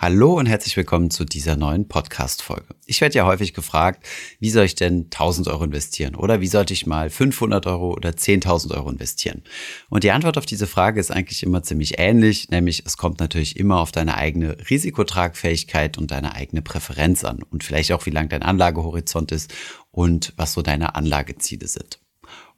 Hallo und herzlich willkommen zu dieser neuen Podcast-Folge. Ich werde ja häufig gefragt, wie soll ich denn 1000 Euro investieren oder wie sollte ich mal 500 Euro oder 10.000 Euro investieren? Und die Antwort auf diese Frage ist eigentlich immer ziemlich ähnlich, nämlich es kommt natürlich immer auf deine eigene Risikotragfähigkeit und deine eigene Präferenz an und vielleicht auch wie lang dein Anlagehorizont ist und was so deine Anlageziele sind.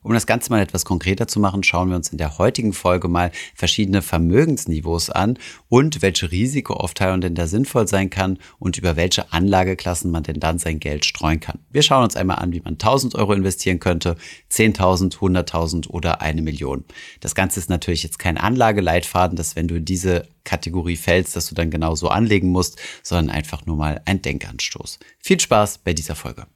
Um das Ganze mal etwas konkreter zu machen, schauen wir uns in der heutigen Folge mal verschiedene Vermögensniveaus an und welche Risikoaufteilung denn da sinnvoll sein kann und über welche Anlageklassen man denn dann sein Geld streuen kann. Wir schauen uns einmal an, wie man 1000 Euro investieren könnte, 10.000, 100.000 oder eine Million. Das Ganze ist natürlich jetzt kein Anlageleitfaden, dass wenn du in diese Kategorie fällst, dass du dann genauso anlegen musst, sondern einfach nur mal ein Denkanstoß. Viel Spaß bei dieser Folge.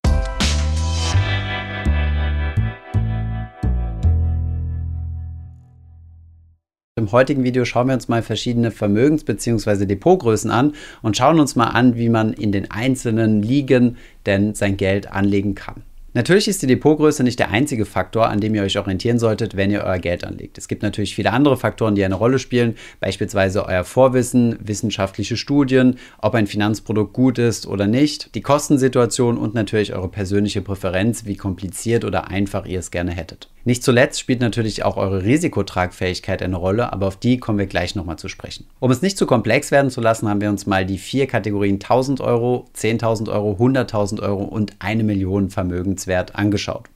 Im heutigen Video schauen wir uns mal verschiedene Vermögens- bzw. Depotgrößen an und schauen uns mal an, wie man in den einzelnen Ligen denn sein Geld anlegen kann. Natürlich ist die Depotgröße nicht der einzige Faktor, an dem ihr euch orientieren solltet, wenn ihr euer Geld anlegt. Es gibt natürlich viele andere Faktoren, die eine Rolle spielen, beispielsweise euer Vorwissen, wissenschaftliche Studien, ob ein Finanzprodukt gut ist oder nicht, die Kostensituation und natürlich eure persönliche Präferenz, wie kompliziert oder einfach ihr es gerne hättet. Nicht zuletzt spielt natürlich auch eure Risikotragfähigkeit eine Rolle, aber auf die kommen wir gleich nochmal zu sprechen. Um es nicht zu komplex werden zu lassen, haben wir uns mal die vier Kategorien 1000 Euro, 10.000 Euro, 100.000 Euro und eine Million Vermögenswert angeschaut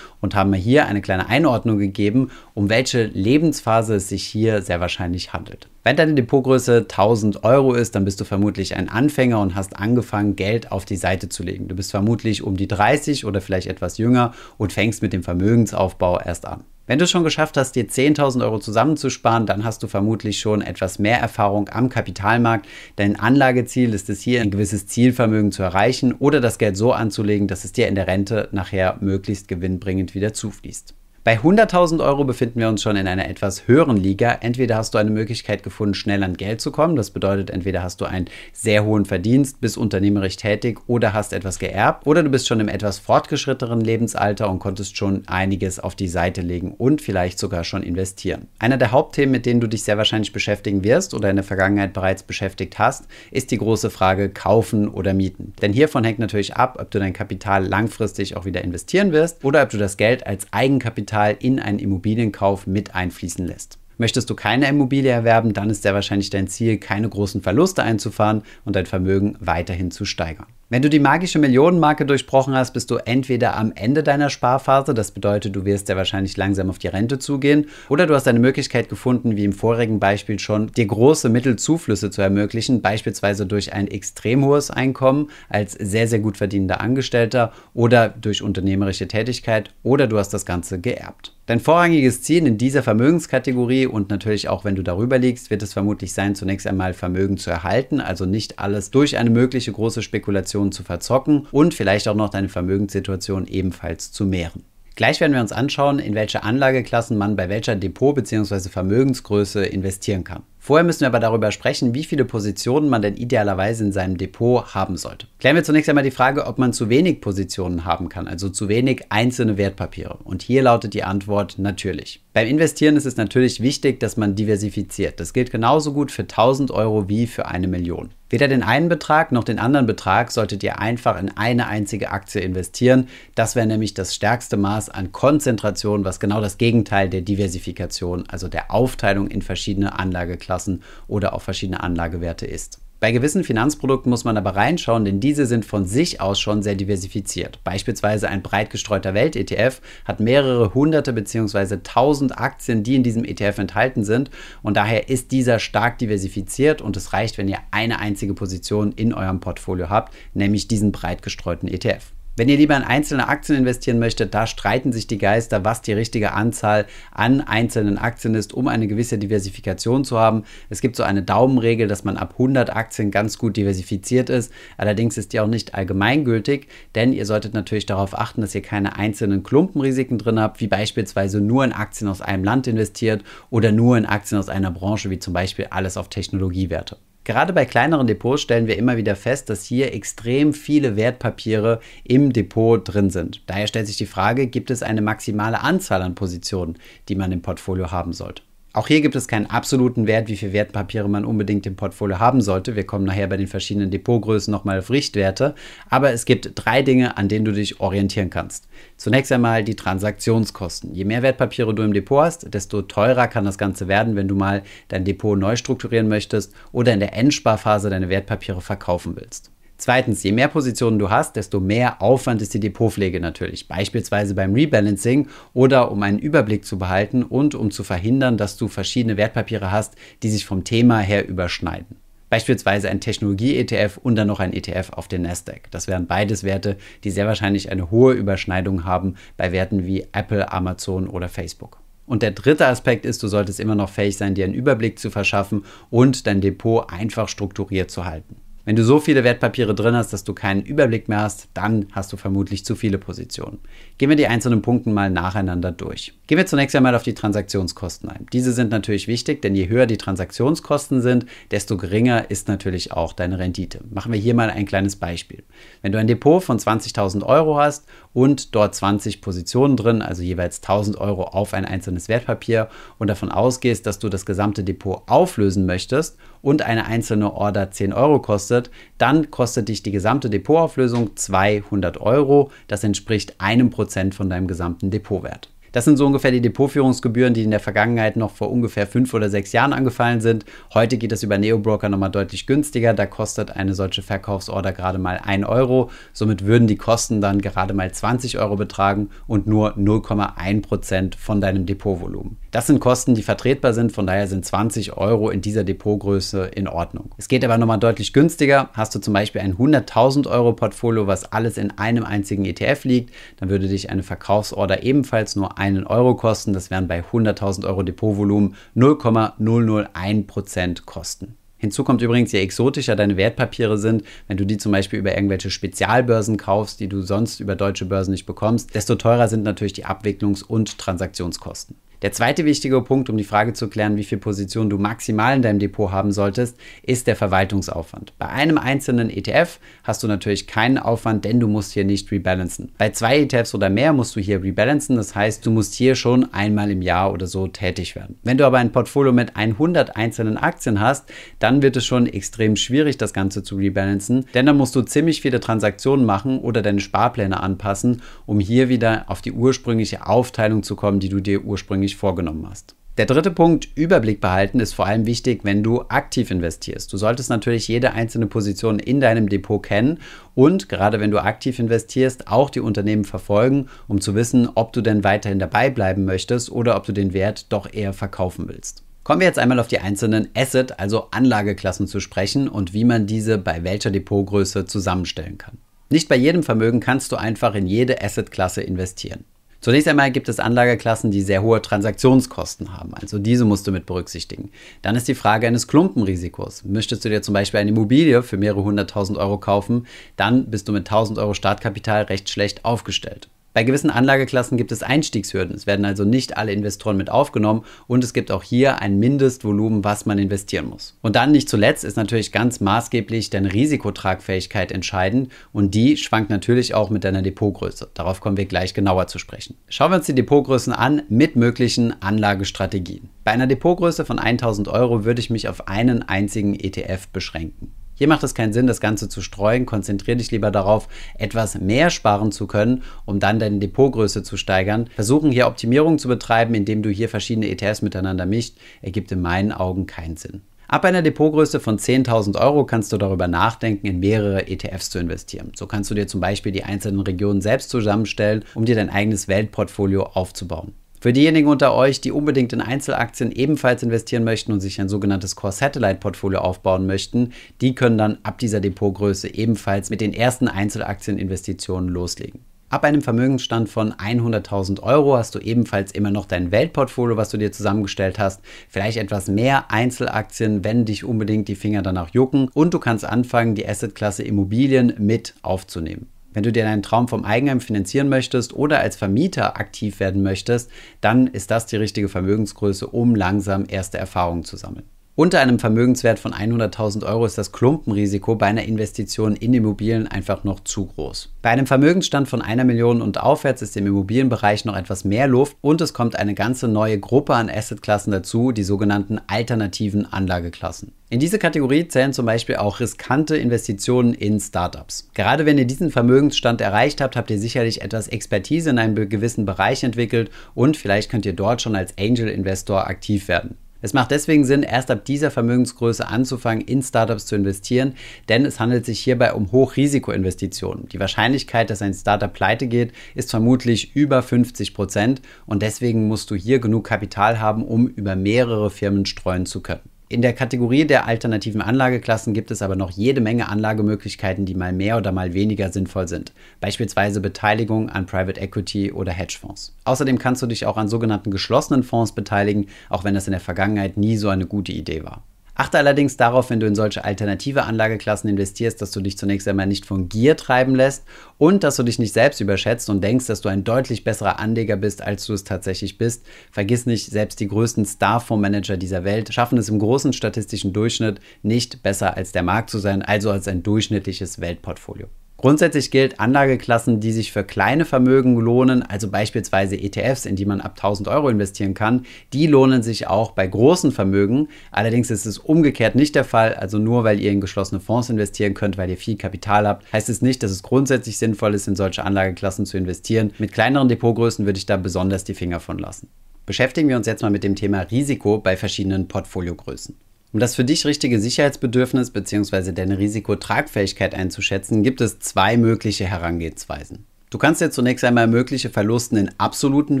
und haben hier eine kleine Einordnung gegeben, um welche Lebensphase es sich hier sehr wahrscheinlich handelt. Wenn deine Depotgröße 1000 Euro ist, dann bist du vermutlich ein Anfänger und hast angefangen, Geld auf die Seite zu legen. Du bist vermutlich um die 30 oder vielleicht etwas jünger und fängst mit dem Vermögensaufbau erst an. Wenn du schon geschafft hast, dir 10.000 Euro zusammenzusparen, dann hast du vermutlich schon etwas mehr Erfahrung am Kapitalmarkt. Dein Anlageziel ist es hier, ein gewisses Zielvermögen zu erreichen oder das Geld so anzulegen, dass es dir in der Rente nachher möglichst gewinnbringend wieder zufließt. Bei 100.000 Euro befinden wir uns schon in einer etwas höheren Liga. Entweder hast du eine Möglichkeit gefunden, schnell an Geld zu kommen. Das bedeutet, entweder hast du einen sehr hohen Verdienst, bist unternehmerisch tätig oder hast etwas geerbt. Oder du bist schon im etwas fortgeschrittenen Lebensalter und konntest schon einiges auf die Seite legen und vielleicht sogar schon investieren. Einer der Hauptthemen, mit denen du dich sehr wahrscheinlich beschäftigen wirst oder in der Vergangenheit bereits beschäftigt hast, ist die große Frage kaufen oder mieten. Denn hiervon hängt natürlich ab, ob du dein Kapital langfristig auch wieder investieren wirst oder ob du das Geld als Eigenkapital Kapital in einen Immobilienkauf mit einfließen lässt. Möchtest du keine Immobilie erwerben, dann ist sehr wahrscheinlich dein Ziel, keine großen Verluste einzufahren und dein Vermögen weiterhin zu steigern. Wenn du die magische Millionenmarke durchbrochen hast, bist du entweder am Ende deiner Sparphase, das bedeutet, du wirst ja wahrscheinlich langsam auf die Rente zugehen, oder du hast eine Möglichkeit gefunden, wie im vorigen Beispiel schon, dir große Mittelzuflüsse zu ermöglichen, beispielsweise durch ein extrem hohes Einkommen als sehr, sehr gut verdienender Angestellter oder durch unternehmerische Tätigkeit, oder du hast das Ganze geerbt. Dein vorrangiges Ziel in dieser Vermögenskategorie und natürlich auch wenn du darüber liegst, wird es vermutlich sein, zunächst einmal Vermögen zu erhalten, also nicht alles durch eine mögliche große Spekulation zu verzocken und vielleicht auch noch deine Vermögenssituation ebenfalls zu mehren. Gleich werden wir uns anschauen, in welche Anlageklassen man bei welcher Depot- bzw. Vermögensgröße investieren kann. Vorher müssen wir aber darüber sprechen, wie viele Positionen man denn idealerweise in seinem Depot haben sollte. Klären wir zunächst einmal die Frage, ob man zu wenig Positionen haben kann, also zu wenig einzelne Wertpapiere. Und hier lautet die Antwort natürlich. Beim Investieren ist es natürlich wichtig, dass man diversifiziert. Das gilt genauso gut für 1000 Euro wie für eine Million. Weder den einen Betrag noch den anderen Betrag solltet ihr einfach in eine einzige Aktie investieren. Das wäre nämlich das stärkste Maß an Konzentration, was genau das Gegenteil der Diversifikation, also der Aufteilung in verschiedene Anlageklassen oder auch verschiedene Anlagewerte ist. Bei gewissen Finanzprodukten muss man aber reinschauen, denn diese sind von sich aus schon sehr diversifiziert. Beispielsweise ein breit gestreuter Welt-ETF hat mehrere hunderte bzw. tausend Aktien, die in diesem ETF enthalten sind und daher ist dieser stark diversifiziert und es reicht, wenn ihr eine einzige Position in eurem Portfolio habt, nämlich diesen breit gestreuten ETF. Wenn ihr lieber in einzelne Aktien investieren möchtet, da streiten sich die Geister, was die richtige Anzahl an einzelnen Aktien ist, um eine gewisse Diversifikation zu haben. Es gibt so eine Daumenregel, dass man ab 100 Aktien ganz gut diversifiziert ist. Allerdings ist die auch nicht allgemeingültig, denn ihr solltet natürlich darauf achten, dass ihr keine einzelnen Klumpenrisiken drin habt, wie beispielsweise nur in Aktien aus einem Land investiert oder nur in Aktien aus einer Branche, wie zum Beispiel alles auf Technologiewerte. Gerade bei kleineren Depots stellen wir immer wieder fest, dass hier extrem viele Wertpapiere im Depot drin sind. Daher stellt sich die Frage, gibt es eine maximale Anzahl an Positionen, die man im Portfolio haben sollte? Auch hier gibt es keinen absoluten Wert, wie viele Wertpapiere man unbedingt im Portfolio haben sollte. Wir kommen nachher bei den verschiedenen Depotgrößen nochmal auf Richtwerte. Aber es gibt drei Dinge, an denen du dich orientieren kannst. Zunächst einmal die Transaktionskosten. Je mehr Wertpapiere du im Depot hast, desto teurer kann das Ganze werden, wenn du mal dein Depot neu strukturieren möchtest oder in der Endsparphase deine Wertpapiere verkaufen willst. Zweitens, je mehr Positionen du hast, desto mehr Aufwand ist die Depotpflege natürlich. Beispielsweise beim Rebalancing oder um einen Überblick zu behalten und um zu verhindern, dass du verschiedene Wertpapiere hast, die sich vom Thema her überschneiden. Beispielsweise ein Technologie-ETF und dann noch ein ETF auf den Nasdaq. Das wären beides Werte, die sehr wahrscheinlich eine hohe Überschneidung haben bei Werten wie Apple, Amazon oder Facebook. Und der dritte Aspekt ist, du solltest immer noch fähig sein, dir einen Überblick zu verschaffen und dein Depot einfach strukturiert zu halten. Wenn du so viele Wertpapiere drin hast, dass du keinen Überblick mehr hast, dann hast du vermutlich zu viele Positionen. Gehen wir die einzelnen Punkte mal nacheinander durch. Gehen wir zunächst einmal auf die Transaktionskosten ein. Diese sind natürlich wichtig, denn je höher die Transaktionskosten sind, desto geringer ist natürlich auch deine Rendite. Machen wir hier mal ein kleines Beispiel. Wenn du ein Depot von 20.000 Euro hast und dort 20 Positionen drin, also jeweils 1.000 Euro auf ein einzelnes Wertpapier und davon ausgehst, dass du das gesamte Depot auflösen möchtest und eine einzelne Order 10 Euro kostet, dann kostet dich die gesamte Depotauflösung 200 Euro. Das entspricht einem Prozent von deinem gesamten Depotwert. Das sind so ungefähr die Depotführungsgebühren, die in der Vergangenheit noch vor ungefähr fünf oder sechs Jahren angefallen sind. Heute geht es über Neobroker nochmal deutlich günstiger. Da kostet eine solche Verkaufsorder gerade mal 1 Euro. Somit würden die Kosten dann gerade mal 20 Euro betragen und nur 0,1 Prozent von deinem Depotvolumen. Das sind Kosten, die vertretbar sind, von daher sind 20 Euro in dieser Depotgröße in Ordnung. Es geht aber nochmal deutlich günstiger. Hast du zum Beispiel ein 100.000 Euro Portfolio, was alles in einem einzigen ETF liegt, dann würde dich eine Verkaufsorder ebenfalls nur einen Euro kosten. Das wären bei 100.000 Euro Depotvolumen 0,001% Kosten. Hinzu kommt übrigens, je exotischer deine Wertpapiere sind, wenn du die zum Beispiel über irgendwelche Spezialbörsen kaufst, die du sonst über deutsche Börsen nicht bekommst, desto teurer sind natürlich die Abwicklungs- und Transaktionskosten. Der zweite wichtige Punkt, um die Frage zu klären, wie viele Positionen du maximal in deinem Depot haben solltest, ist der Verwaltungsaufwand. Bei einem einzelnen ETF hast du natürlich keinen Aufwand, denn du musst hier nicht rebalancen. Bei zwei ETFs oder mehr musst du hier rebalancen, das heißt, du musst hier schon einmal im Jahr oder so tätig werden. Wenn du aber ein Portfolio mit 100 einzelnen Aktien hast, dann wird es schon extrem schwierig, das Ganze zu rebalancen, denn dann musst du ziemlich viele Transaktionen machen oder deine Sparpläne anpassen, um hier wieder auf die ursprüngliche Aufteilung zu kommen, die du dir ursprünglich wirklich vorgenommen hast. Der dritte Punkt, Überblick behalten, ist vor allem wichtig, wenn du aktiv investierst. Du solltest natürlich jede einzelne Position in deinem Depot kennen und gerade wenn du aktiv investierst, auch die Unternehmen verfolgen, um zu wissen, ob du denn weiterhin dabei bleiben möchtest oder ob du den Wert doch eher verkaufen willst. Kommen wir jetzt einmal auf die einzelnen Asset, also Anlageklassen zu sprechen und wie man diese bei welcher Depotgröße zusammenstellen kann. Nicht bei jedem Vermögen kannst du einfach in jede Assetklasse investieren. Zunächst einmal gibt es Anlageklassen, die sehr hohe Transaktionskosten haben. Also diese musst du mit berücksichtigen. Dann ist die Frage eines Klumpenrisikos. Möchtest du dir zum Beispiel eine Immobilie für mehrere hunderttausend Euro kaufen, dann bist du mit 1000 Euro Startkapital recht schlecht aufgestellt. Bei gewissen Anlageklassen gibt es Einstiegshürden. Es werden also nicht alle Investoren mit aufgenommen und es gibt auch hier ein Mindestvolumen, was man investieren muss. Und dann nicht zuletzt ist natürlich ganz maßgeblich deine Risikotragfähigkeit entscheidend und die schwankt natürlich auch mit deiner Depotgröße. Darauf kommen wir gleich genauer zu sprechen. Schauen wir uns die Depotgrößen an mit möglichen Anlagestrategien. Bei einer Depotgröße von 1000 Euro würde ich mich auf einen einzigen ETF beschränken. Hier macht es keinen Sinn, das Ganze zu streuen. Konzentriere dich lieber darauf, etwas mehr sparen zu können, um dann deine Depotgröße zu steigern. Versuchen hier Optimierung zu betreiben, indem du hier verschiedene ETFs miteinander mischt, ergibt in meinen Augen keinen Sinn. Ab einer Depotgröße von 10.000 Euro kannst du darüber nachdenken, in mehrere ETFs zu investieren. So kannst du dir zum Beispiel die einzelnen Regionen selbst zusammenstellen, um dir dein eigenes Weltportfolio aufzubauen. Für diejenigen unter euch, die unbedingt in Einzelaktien ebenfalls investieren möchten und sich ein sogenanntes Core Satellite Portfolio aufbauen möchten, die können dann ab dieser Depotgröße ebenfalls mit den ersten Einzelaktieninvestitionen loslegen. Ab einem Vermögensstand von 100.000 Euro hast du ebenfalls immer noch dein Weltportfolio, was du dir zusammengestellt hast. Vielleicht etwas mehr Einzelaktien, wenn dich unbedingt die Finger danach jucken. Und du kannst anfangen, die Assetklasse Immobilien mit aufzunehmen. Wenn du dir deinen Traum vom Eigenheim finanzieren möchtest oder als Vermieter aktiv werden möchtest, dann ist das die richtige Vermögensgröße, um langsam erste Erfahrungen zu sammeln. Unter einem Vermögenswert von 100.000 Euro ist das Klumpenrisiko bei einer Investition in Immobilien einfach noch zu groß. Bei einem Vermögensstand von einer Million und aufwärts ist im Immobilienbereich noch etwas mehr Luft und es kommt eine ganze neue Gruppe an Assetklassen dazu, die sogenannten alternativen Anlageklassen. In diese Kategorie zählen zum Beispiel auch riskante Investitionen in Startups. Gerade wenn ihr diesen Vermögensstand erreicht habt, habt ihr sicherlich etwas Expertise in einem gewissen Bereich entwickelt und vielleicht könnt ihr dort schon als Angel Investor aktiv werden. Es macht deswegen Sinn, erst ab dieser Vermögensgröße anzufangen, in Startups zu investieren, denn es handelt sich hierbei um Hochrisikoinvestitionen. Die Wahrscheinlichkeit, dass ein Startup pleite geht, ist vermutlich über 50 Prozent und deswegen musst du hier genug Kapital haben, um über mehrere Firmen streuen zu können. In der Kategorie der alternativen Anlageklassen gibt es aber noch jede Menge Anlagemöglichkeiten, die mal mehr oder mal weniger sinnvoll sind. Beispielsweise Beteiligung an Private Equity oder Hedgefonds. Außerdem kannst du dich auch an sogenannten geschlossenen Fonds beteiligen, auch wenn das in der Vergangenheit nie so eine gute Idee war. Achte allerdings darauf, wenn du in solche alternative Anlageklassen investierst, dass du dich zunächst einmal nicht von Gier treiben lässt und dass du dich nicht selbst überschätzt und denkst, dass du ein deutlich besserer Anleger bist, als du es tatsächlich bist. Vergiss nicht, selbst die größten Star-Fondsmanager dieser Welt schaffen es im großen statistischen Durchschnitt nicht besser als der Markt zu sein, also als ein durchschnittliches Weltportfolio. Grundsätzlich gilt, Anlageklassen, die sich für kleine Vermögen lohnen, also beispielsweise ETFs, in die man ab 1000 Euro investieren kann, die lohnen sich auch bei großen Vermögen. Allerdings ist es umgekehrt nicht der Fall. Also nur weil ihr in geschlossene Fonds investieren könnt, weil ihr viel Kapital habt, heißt es nicht, dass es grundsätzlich sinnvoll ist, in solche Anlageklassen zu investieren. Mit kleineren Depotgrößen würde ich da besonders die Finger von lassen. Beschäftigen wir uns jetzt mal mit dem Thema Risiko bei verschiedenen Portfoliogrößen. Um das für dich richtige Sicherheitsbedürfnis bzw. deine Risikotragfähigkeit einzuschätzen, gibt es zwei mögliche Herangehensweisen. Du kannst dir zunächst einmal mögliche Verlusten in absoluten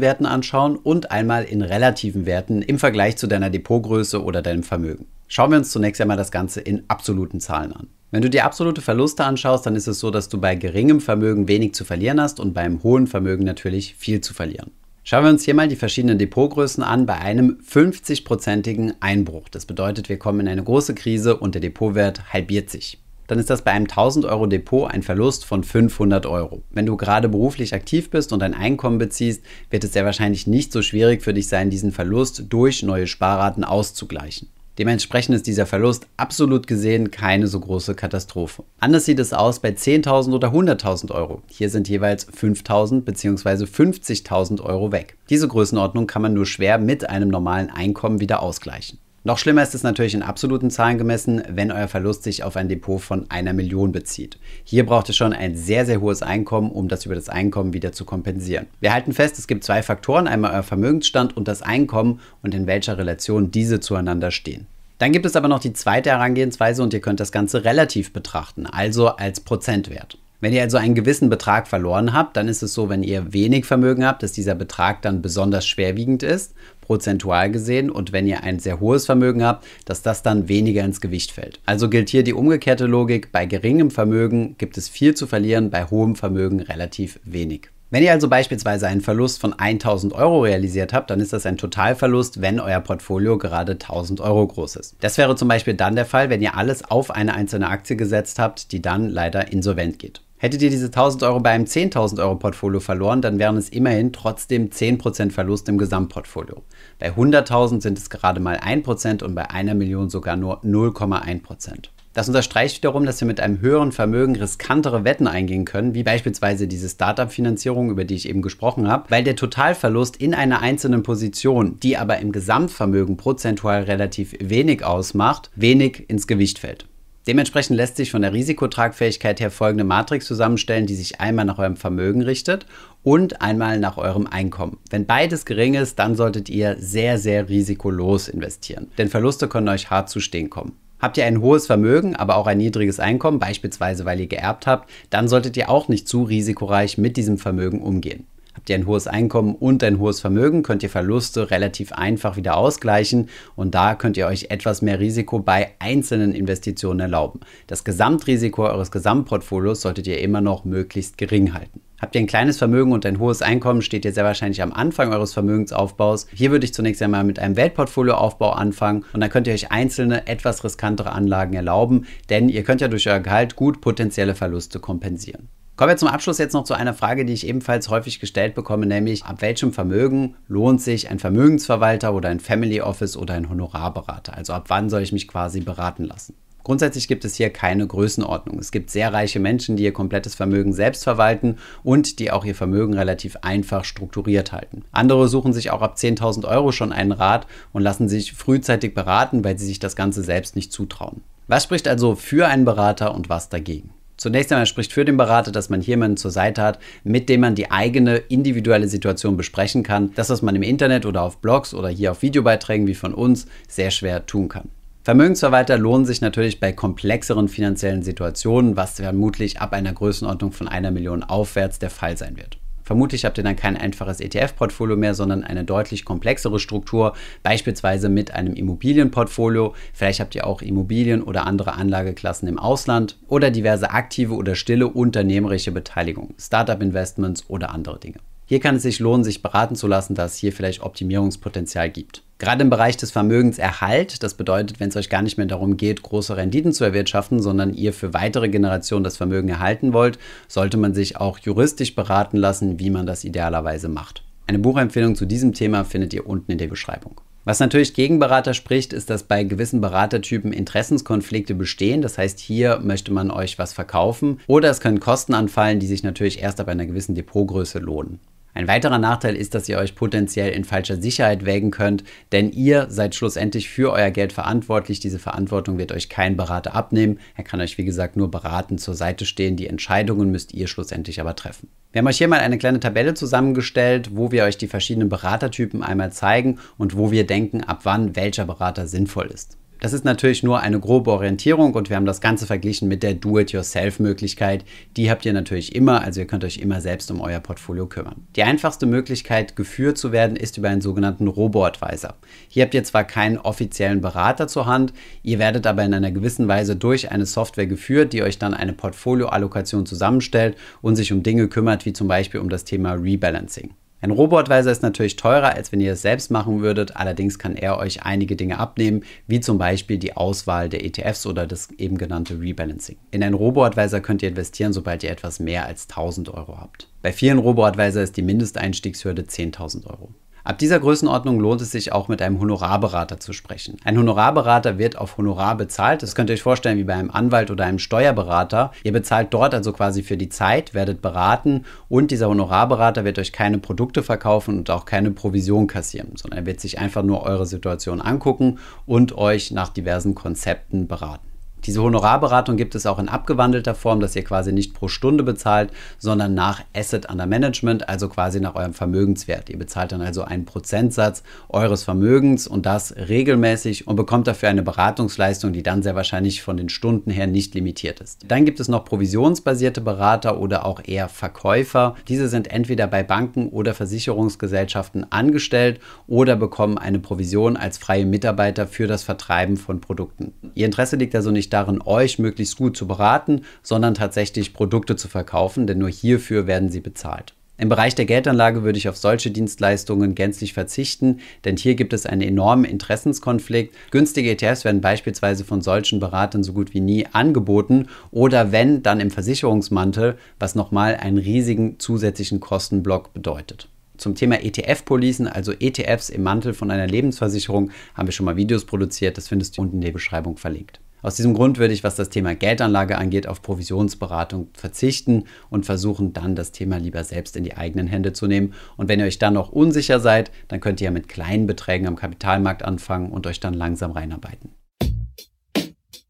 Werten anschauen und einmal in relativen Werten im Vergleich zu deiner Depotgröße oder deinem Vermögen. Schauen wir uns zunächst einmal das Ganze in absoluten Zahlen an. Wenn du dir absolute Verluste anschaust, dann ist es so, dass du bei geringem Vermögen wenig zu verlieren hast und beim hohen Vermögen natürlich viel zu verlieren. Schauen wir uns hier mal die verschiedenen Depotgrößen an bei einem 50-prozentigen Einbruch. Das bedeutet, wir kommen in eine große Krise und der Depotwert halbiert sich. Dann ist das bei einem 1000 Euro Depot ein Verlust von 500 Euro. Wenn du gerade beruflich aktiv bist und ein Einkommen beziehst, wird es sehr wahrscheinlich nicht so schwierig für dich sein, diesen Verlust durch neue Sparraten auszugleichen. Dementsprechend ist dieser Verlust absolut gesehen keine so große Katastrophe. Anders sieht es aus bei 10.000 oder 100.000 Euro. Hier sind jeweils 5.000 bzw. 50.000 Euro weg. Diese Größenordnung kann man nur schwer mit einem normalen Einkommen wieder ausgleichen. Noch schlimmer ist es natürlich in absoluten Zahlen gemessen, wenn euer Verlust sich auf ein Depot von einer Million bezieht. Hier braucht es schon ein sehr, sehr hohes Einkommen, um das über das Einkommen wieder zu kompensieren. Wir halten fest, es gibt zwei Faktoren, einmal euer Vermögensstand und das Einkommen und in welcher Relation diese zueinander stehen. Dann gibt es aber noch die zweite Herangehensweise und ihr könnt das Ganze relativ betrachten, also als Prozentwert. Wenn ihr also einen gewissen Betrag verloren habt, dann ist es so, wenn ihr wenig Vermögen habt, dass dieser Betrag dann besonders schwerwiegend ist, prozentual gesehen, und wenn ihr ein sehr hohes Vermögen habt, dass das dann weniger ins Gewicht fällt. Also gilt hier die umgekehrte Logik, bei geringem Vermögen gibt es viel zu verlieren, bei hohem Vermögen relativ wenig. Wenn ihr also beispielsweise einen Verlust von 1000 Euro realisiert habt, dann ist das ein Totalverlust, wenn euer Portfolio gerade 1000 Euro groß ist. Das wäre zum Beispiel dann der Fall, wenn ihr alles auf eine einzelne Aktie gesetzt habt, die dann leider insolvent geht. Hättet ihr diese 1000 Euro bei einem 10.000 Euro Portfolio verloren, dann wären es immerhin trotzdem 10% Verlust im Gesamtportfolio. Bei 100.000 sind es gerade mal 1% und bei einer Million sogar nur 0,1%. Das unterstreicht wiederum, dass wir mit einem höheren Vermögen riskantere Wetten eingehen können, wie beispielsweise diese Startup-Finanzierung, über die ich eben gesprochen habe, weil der Totalverlust in einer einzelnen Position, die aber im Gesamtvermögen prozentual relativ wenig ausmacht, wenig ins Gewicht fällt. Dementsprechend lässt sich von der Risikotragfähigkeit her folgende Matrix zusammenstellen, die sich einmal nach eurem Vermögen richtet und einmal nach eurem Einkommen. Wenn beides gering ist, dann solltet ihr sehr, sehr risikolos investieren, denn Verluste können euch hart zu stehen kommen. Habt ihr ein hohes Vermögen, aber auch ein niedriges Einkommen, beispielsweise weil ihr geerbt habt, dann solltet ihr auch nicht zu risikoreich mit diesem Vermögen umgehen. Habt ihr ein hohes Einkommen und ein hohes Vermögen, könnt ihr Verluste relativ einfach wieder ausgleichen und da könnt ihr euch etwas mehr Risiko bei einzelnen Investitionen erlauben. Das Gesamtrisiko eures Gesamtportfolios solltet ihr immer noch möglichst gering halten. Habt ihr ein kleines Vermögen und ein hohes Einkommen, steht ihr sehr wahrscheinlich am Anfang eures Vermögensaufbaus. Hier würde ich zunächst einmal mit einem Weltportfolioaufbau anfangen und dann könnt ihr euch einzelne, etwas riskantere Anlagen erlauben, denn ihr könnt ja durch euer Gehalt gut potenzielle Verluste kompensieren. Kommen wir zum Abschluss jetzt noch zu einer Frage, die ich ebenfalls häufig gestellt bekomme, nämlich ab welchem Vermögen lohnt sich ein Vermögensverwalter oder ein Family Office oder ein Honorarberater? Also ab wann soll ich mich quasi beraten lassen? Grundsätzlich gibt es hier keine Größenordnung. Es gibt sehr reiche Menschen, die ihr komplettes Vermögen selbst verwalten und die auch ihr Vermögen relativ einfach strukturiert halten. Andere suchen sich auch ab 10.000 Euro schon einen Rat und lassen sich frühzeitig beraten, weil sie sich das Ganze selbst nicht zutrauen. Was spricht also für einen Berater und was dagegen? Zunächst einmal spricht für den Berater, dass man jemanden zur Seite hat, mit dem man die eigene individuelle Situation besprechen kann. Das, was man im Internet oder auf Blogs oder hier auf Videobeiträgen wie von uns sehr schwer tun kann. Vermögensverwalter lohnen sich natürlich bei komplexeren finanziellen Situationen, was vermutlich ab einer Größenordnung von einer Million aufwärts der Fall sein wird. Vermutlich habt ihr dann kein einfaches ETF-Portfolio mehr, sondern eine deutlich komplexere Struktur, beispielsweise mit einem Immobilienportfolio. Vielleicht habt ihr auch Immobilien oder andere Anlageklassen im Ausland oder diverse aktive oder stille unternehmerische Beteiligung, Startup-Investments oder andere Dinge. Hier kann es sich lohnen, sich beraten zu lassen, da es hier vielleicht Optimierungspotenzial gibt. Gerade im Bereich des Vermögenserhalt, das bedeutet, wenn es euch gar nicht mehr darum geht, große Renditen zu erwirtschaften, sondern ihr für weitere Generationen das Vermögen erhalten wollt, sollte man sich auch juristisch beraten lassen, wie man das idealerweise macht. Eine Buchempfehlung zu diesem Thema findet ihr unten in der Beschreibung. Was natürlich gegen Berater spricht, ist, dass bei gewissen Beratertypen Interessenskonflikte bestehen. Das heißt, hier möchte man euch was verkaufen oder es können Kosten anfallen, die sich natürlich erst ab einer gewissen Depotgröße lohnen. Ein weiterer Nachteil ist, dass ihr euch potenziell in falscher Sicherheit wägen könnt, denn ihr seid schlussendlich für euer Geld verantwortlich. Diese Verantwortung wird euch kein Berater abnehmen. Er kann euch, wie gesagt, nur beraten, zur Seite stehen. Die Entscheidungen müsst ihr schlussendlich aber treffen. Wir haben euch hier mal eine kleine Tabelle zusammengestellt, wo wir euch die verschiedenen Beratertypen einmal zeigen und wo wir denken, ab wann welcher Berater sinnvoll ist. Das ist natürlich nur eine grobe Orientierung und wir haben das Ganze verglichen mit der Do-it-yourself-Möglichkeit. Die habt ihr natürlich immer, also ihr könnt euch immer selbst um euer Portfolio kümmern. Die einfachste Möglichkeit, geführt zu werden, ist über einen sogenannten Robo-Advisor. Hier habt ihr zwar keinen offiziellen Berater zur Hand, ihr werdet aber in einer gewissen Weise durch eine Software geführt, die euch dann eine Portfolioallokation zusammenstellt und sich um Dinge kümmert, wie zum Beispiel um das Thema Rebalancing. Ein Robo-Advisor ist natürlich teurer, als wenn ihr es selbst machen würdet, allerdings kann er euch einige Dinge abnehmen, wie zum Beispiel die Auswahl der ETFs oder das eben genannte Rebalancing. In einen Robo-Advisor könnt ihr investieren, sobald ihr etwas mehr als 1000 Euro habt. Bei vielen Robo-Advisor ist die Mindesteinstiegshürde 10.000 Euro. Ab dieser Größenordnung lohnt es sich auch mit einem Honorarberater zu sprechen. Ein Honorarberater wird auf Honorar bezahlt. Das könnt ihr euch vorstellen wie bei einem Anwalt oder einem Steuerberater. Ihr bezahlt dort also quasi für die Zeit, werdet beraten und dieser Honorarberater wird euch keine Produkte verkaufen und auch keine Provision kassieren, sondern er wird sich einfach nur eure Situation angucken und euch nach diversen Konzepten beraten. Diese Honorarberatung gibt es auch in abgewandelter Form, dass ihr quasi nicht pro Stunde bezahlt, sondern nach Asset Under Management, also quasi nach eurem Vermögenswert. Ihr bezahlt dann also einen Prozentsatz eures Vermögens und das regelmäßig und bekommt dafür eine Beratungsleistung, die dann sehr wahrscheinlich von den Stunden her nicht limitiert ist. Dann gibt es noch provisionsbasierte Berater oder auch eher Verkäufer. Diese sind entweder bei Banken oder Versicherungsgesellschaften angestellt oder bekommen eine Provision als freie Mitarbeiter für das Vertreiben von Produkten. Ihr Interesse liegt also nicht darin, euch möglichst gut zu beraten, sondern tatsächlich Produkte zu verkaufen, denn nur hierfür werden sie bezahlt. Im Bereich der Geldanlage würde ich auf solche Dienstleistungen gänzlich verzichten, denn hier gibt es einen enormen Interessenskonflikt. Günstige ETFs werden beispielsweise von solchen Beratern so gut wie nie angeboten oder wenn, dann im Versicherungsmantel, was nochmal einen riesigen zusätzlichen Kostenblock bedeutet. Zum Thema ETF-Policen, also ETFs im Mantel von einer Lebensversicherung, haben wir schon mal Videos produziert, das findest du unten in der Beschreibung verlinkt. Aus diesem Grund würde ich, was das Thema Geldanlage angeht, auf Provisionsberatung verzichten und versuchen dann das Thema lieber selbst in die eigenen Hände zu nehmen. Und wenn ihr euch dann noch unsicher seid, dann könnt ihr ja mit kleinen Beträgen am Kapitalmarkt anfangen und euch dann langsam reinarbeiten.